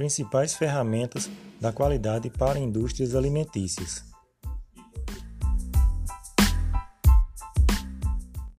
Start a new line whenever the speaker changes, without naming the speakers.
principais ferramentas da qualidade para indústrias alimentícias.